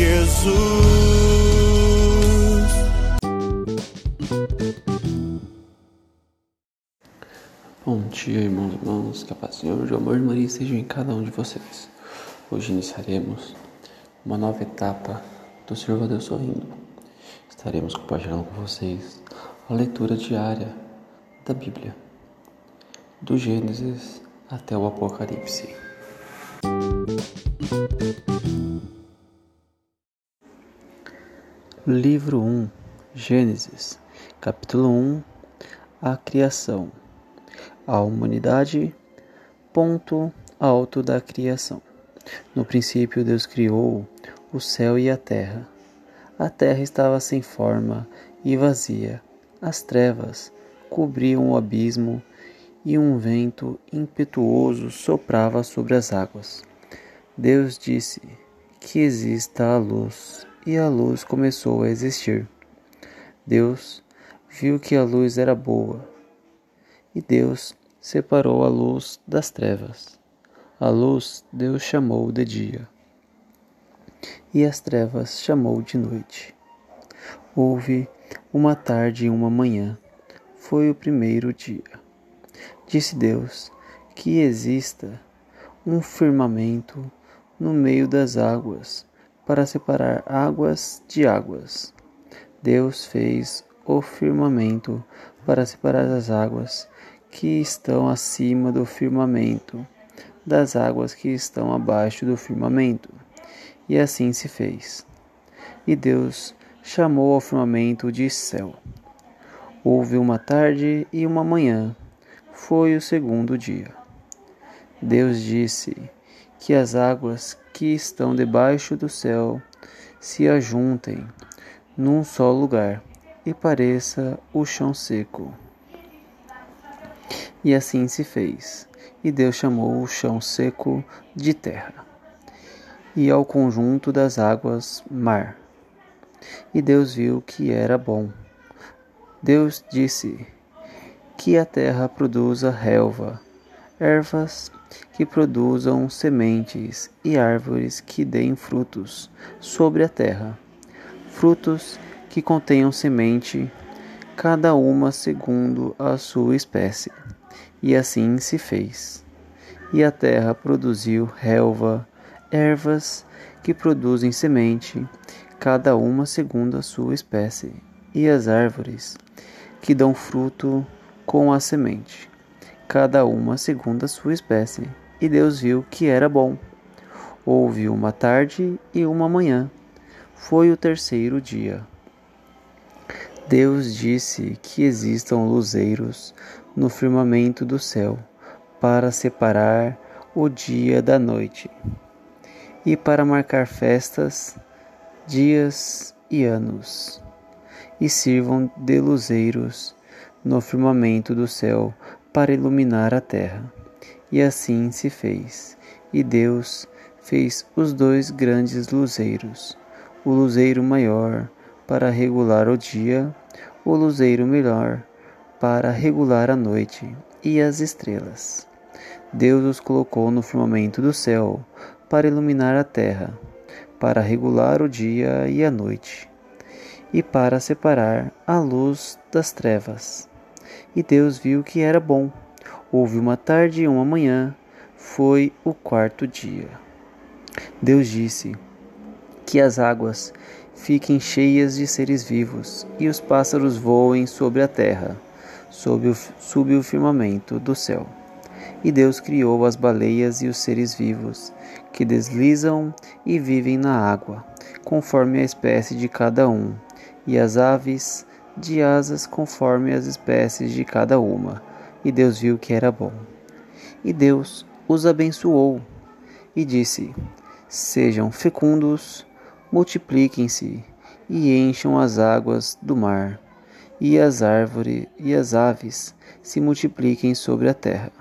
Jesus. Bom dia, irmãos e irmãs, que a paz do Senhor de amor e Maria estejam em cada um de vocês. Hoje iniciaremos uma nova etapa do Senhor Deus Sorrindo. Estaremos compartilhando com vocês a leitura diária da Bíblia, do Gênesis até o Apocalipse. Livro 1 Gênesis, capítulo 1 A Criação a humanidade, ponto alto da criação. No princípio, Deus criou o céu e a terra. A terra estava sem forma e vazia. As trevas cobriam o abismo e um vento impetuoso soprava sobre as águas. Deus disse que exista a luz, e a luz começou a existir. Deus viu que a luz era boa, e Deus separou a luz das trevas. A luz Deus chamou de dia, e as trevas chamou de noite. Houve uma tarde e uma manhã. Foi o primeiro dia. Disse Deus que exista um firmamento no meio das águas para separar águas de águas. Deus fez o firmamento para separar as águas que estão acima do firmamento das águas que estão abaixo do firmamento. E assim se fez. E Deus chamou ao firmamento de céu. Houve uma tarde e uma manhã. Foi o segundo dia. Deus disse que as águas que estão debaixo do céu se ajuntem num só lugar e pareça o chão seco. E assim se fez. E Deus chamou o chão seco de terra, e ao conjunto das águas mar. E Deus viu que era bom. Deus disse que a terra produza relva, ervas que produzam sementes e árvores que deem frutos sobre a terra, frutos que contenham semente, cada uma segundo a sua espécie. E assim se fez. E a terra produziu relva, ervas que produzem semente, cada uma segundo a sua espécie, e as árvores que dão fruto com a semente, cada uma segundo a sua espécie. E Deus viu que era bom. Houve uma tarde e uma manhã. Foi o terceiro dia. Deus disse que existam luzeiros no firmamento do céu para separar o dia da noite e para marcar festas, dias e anos, e sirvam de luzeiros no firmamento do céu para iluminar a terra. E assim se fez. E Deus fez os dois grandes luzeiros, o luzeiro maior para regular o dia, o luzeiro menor para regular a noite e as estrelas. Deus os colocou no firmamento do céu para iluminar a terra, para regular o dia e a noite, e para separar a luz das trevas. E Deus viu que era bom. Houve uma tarde e uma manhã, foi o quarto dia. Deus disse que as águas fiquem cheias de seres vivos e os pássaros voem sobre a terra, sob o, sob o firmamento do céu. E Deus criou as baleias e os seres vivos, que deslizam e vivem na água, conforme a espécie de cada um, e as aves de asas conforme as espécies de cada uma. E Deus viu que era bom. E Deus os abençoou e disse: Sejam fecundos, multipliquem-se e encham as águas do mar, e as árvores e as aves se multipliquem sobre a terra.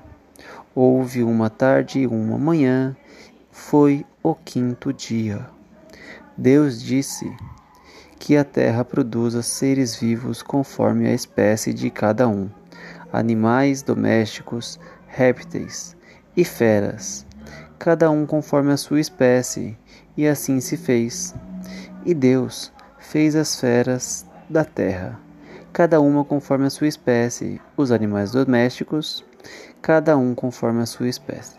Houve uma tarde e uma manhã, foi o quinto dia. Deus disse: que a terra produza seres vivos conforme a espécie de cada um, animais domésticos, répteis e feras, cada um conforme a sua espécie, e assim se fez. E Deus fez as feras da terra, cada uma conforme a sua espécie, os animais domésticos, cada um conforme a sua espécie,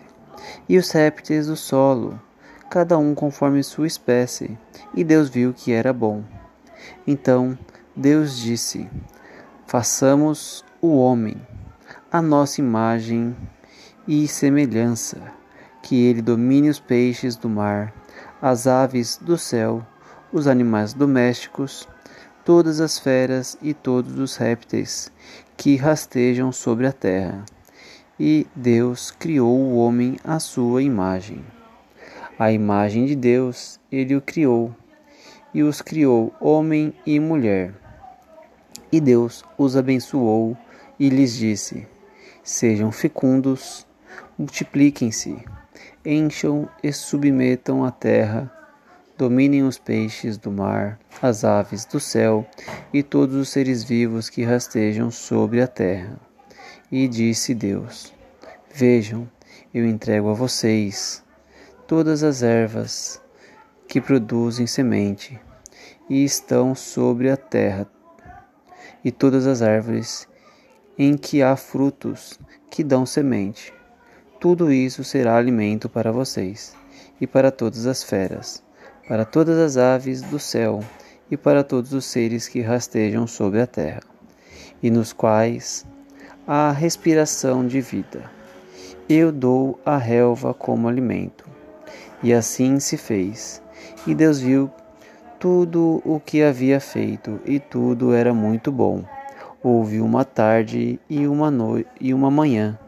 e os répteis do solo, cada um conforme sua espécie. E Deus viu que era bom. Então Deus disse: Façamos o homem a nossa imagem e semelhança, que ele domine os peixes do mar, as aves do céu, os animais domésticos, todas as feras e todos os répteis que rastejam sobre a terra. E Deus criou o homem à sua imagem. A imagem de Deus ele o criou e os criou homem e mulher. E Deus os abençoou e lhes disse: Sejam fecundos, multipliquem-se, encham e submetam a terra, dominem os peixes do mar, as aves do céu e todos os seres vivos que rastejam sobre a terra. E disse Deus: Vejam, eu entrego a vocês todas as ervas que produzem semente e estão sobre a terra, e todas as árvores em que há frutos que dão semente. Tudo isso será alimento para vocês e para todas as feras, para todas as aves do céu e para todos os seres que rastejam sobre a terra, e nos quais há respiração de vida. Eu dou a relva como alimento. E assim se fez. E Deus viu tudo o que havia feito, e tudo era muito bom. Houve uma tarde e uma noite e uma manhã.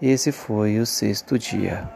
Esse foi o sexto dia.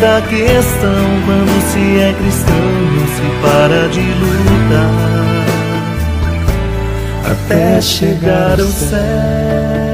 outra questão. Quando se é cristão, não se para de lutar até chegar ao céu.